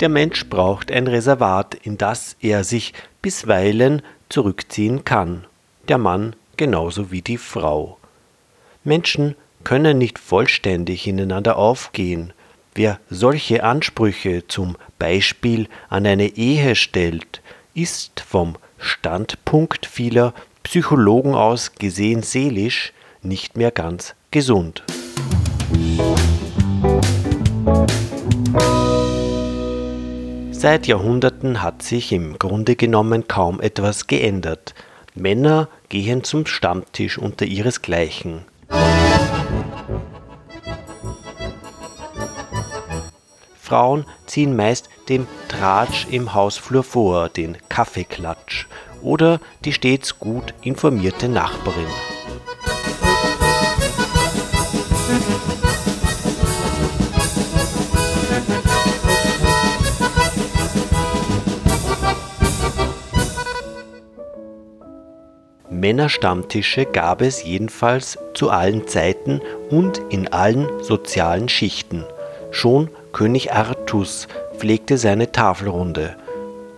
Der Mensch braucht ein Reservat, in das er sich bisweilen zurückziehen kann. Der Mann genauso wie die Frau. Menschen können nicht vollständig ineinander aufgehen. Wer solche Ansprüche zum Beispiel an eine Ehe stellt, ist vom Standpunkt vieler Psychologen aus gesehen seelisch nicht mehr ganz gesund. Seit Jahrhunderten hat sich im Grunde genommen kaum etwas geändert. Männer gehen zum Stammtisch unter ihresgleichen. Frauen ziehen meist dem Tratsch im Hausflur vor, den Kaffeeklatsch oder die stets gut informierte Nachbarin. Männerstammtische gab es jedenfalls zu allen Zeiten und in allen sozialen Schichten. Schon König Artus pflegte seine Tafelrunde,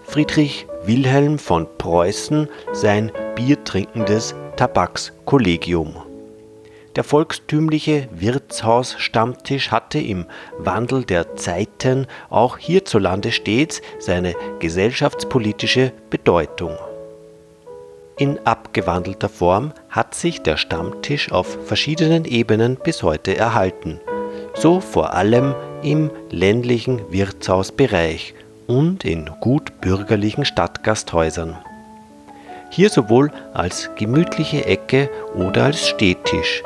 Friedrich Wilhelm von Preußen sein biertrinkendes Tabakskollegium. Der volkstümliche Wirtshausstammtisch hatte im Wandel der Zeiten auch hierzulande stets seine gesellschaftspolitische Bedeutung. In abgewandelter Form hat sich der Stammtisch auf verschiedenen Ebenen bis heute erhalten, so vor allem im ländlichen Wirtshausbereich und in gut bürgerlichen Stadtgasthäusern. Hier sowohl als gemütliche Ecke oder als Stehtisch,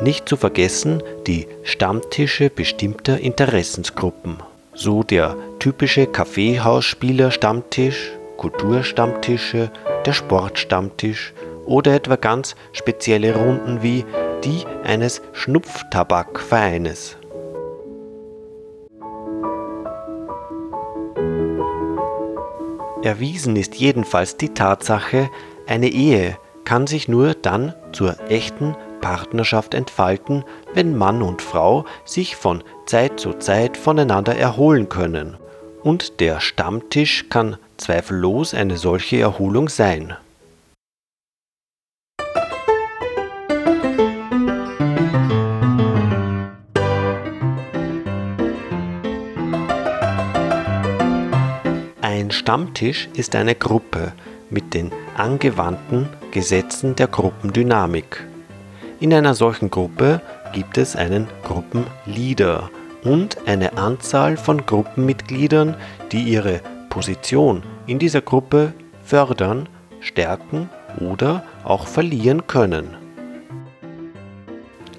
nicht zu vergessen die Stammtische bestimmter Interessensgruppen, so der typische Kaffeehausspieler-Stammtisch, Kulturstammtische der Sportstammtisch oder etwa ganz spezielle Runden wie die eines Schnupftabakvereines. Erwiesen ist jedenfalls die Tatsache, eine Ehe kann sich nur dann zur echten Partnerschaft entfalten, wenn Mann und Frau sich von Zeit zu Zeit voneinander erholen können. Und der Stammtisch kann zweifellos eine solche Erholung sein. Stammtisch ist eine Gruppe mit den angewandten Gesetzen der Gruppendynamik. In einer solchen Gruppe gibt es einen Gruppenleader und eine Anzahl von Gruppenmitgliedern, die ihre Position in dieser Gruppe fördern, stärken oder auch verlieren können.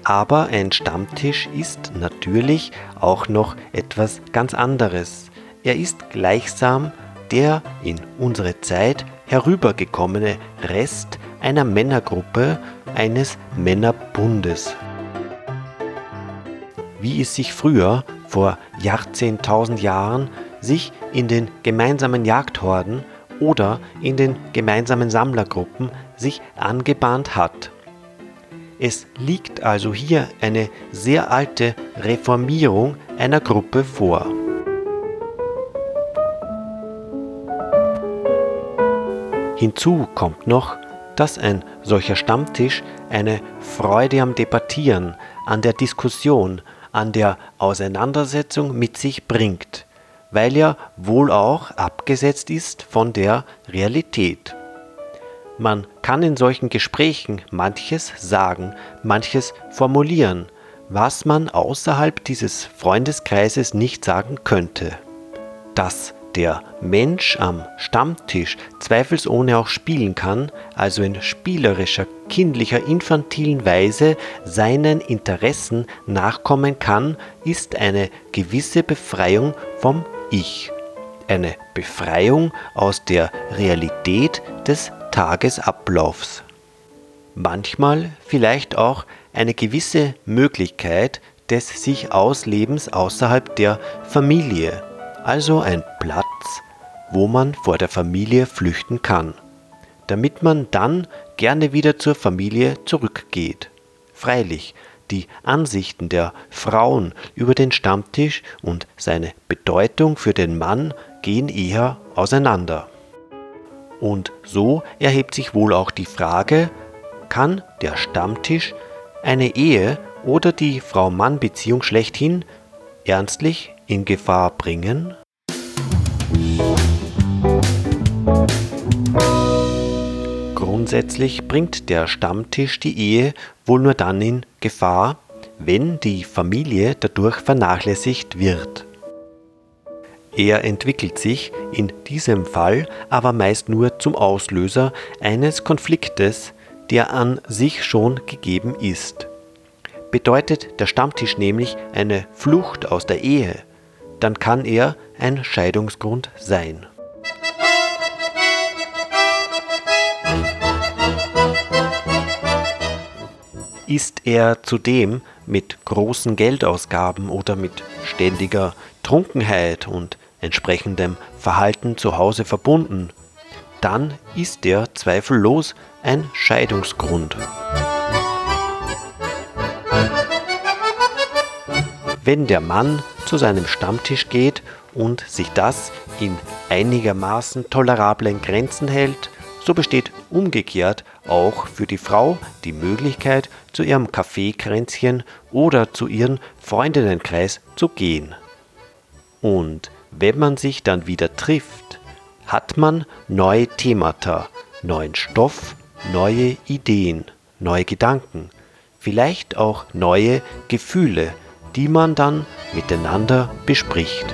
Aber ein Stammtisch ist natürlich auch noch etwas ganz anderes. Er ist gleichsam der in unsere Zeit herübergekommene Rest einer Männergruppe, eines Männerbundes. Wie es sich früher, vor Jahrzehntausend Jahren, sich in den gemeinsamen Jagdhorden oder in den gemeinsamen Sammlergruppen sich angebahnt hat. Es liegt also hier eine sehr alte Reformierung einer Gruppe vor. Hinzu kommt noch, dass ein solcher Stammtisch eine Freude am Debattieren, an der Diskussion, an der Auseinandersetzung mit sich bringt weil er wohl auch abgesetzt ist von der Realität. Man kann in solchen Gesprächen manches sagen, manches formulieren, was man außerhalb dieses Freundeskreises nicht sagen könnte. Dass der Mensch am Stammtisch zweifelsohne auch spielen kann, also in spielerischer, kindlicher, infantilen Weise seinen Interessen nachkommen kann, ist eine gewisse Befreiung vom ich. Eine Befreiung aus der Realität des Tagesablaufs. Manchmal vielleicht auch eine gewisse Möglichkeit des sich Auslebens außerhalb der Familie, also ein Platz, wo man vor der Familie flüchten kann, damit man dann gerne wieder zur Familie zurückgeht. Freilich, die Ansichten der Frauen über den Stammtisch und seine Bedeutung für den Mann gehen eher auseinander. Und so erhebt sich wohl auch die Frage, kann der Stammtisch eine Ehe oder die Frau-Mann-Beziehung schlechthin ernstlich in Gefahr bringen? Grundsätzlich bringt der Stammtisch die Ehe wohl nur dann in Gefahr, wenn die Familie dadurch vernachlässigt wird. Er entwickelt sich in diesem Fall aber meist nur zum Auslöser eines Konfliktes, der an sich schon gegeben ist. Bedeutet der Stammtisch nämlich eine Flucht aus der Ehe, dann kann er ein Scheidungsgrund sein. Ist er zudem mit großen Geldausgaben oder mit ständiger Trunkenheit und entsprechendem Verhalten zu Hause verbunden, dann ist er zweifellos ein Scheidungsgrund. Wenn der Mann zu seinem Stammtisch geht und sich das in einigermaßen tolerablen Grenzen hält, so besteht umgekehrt auch für die Frau die Möglichkeit, zu ihrem Kaffeekränzchen oder zu ihrem Freundinnenkreis zu gehen. Und wenn man sich dann wieder trifft, hat man neue Themata, neuen Stoff, neue Ideen, neue Gedanken, vielleicht auch neue Gefühle, die man dann miteinander bespricht.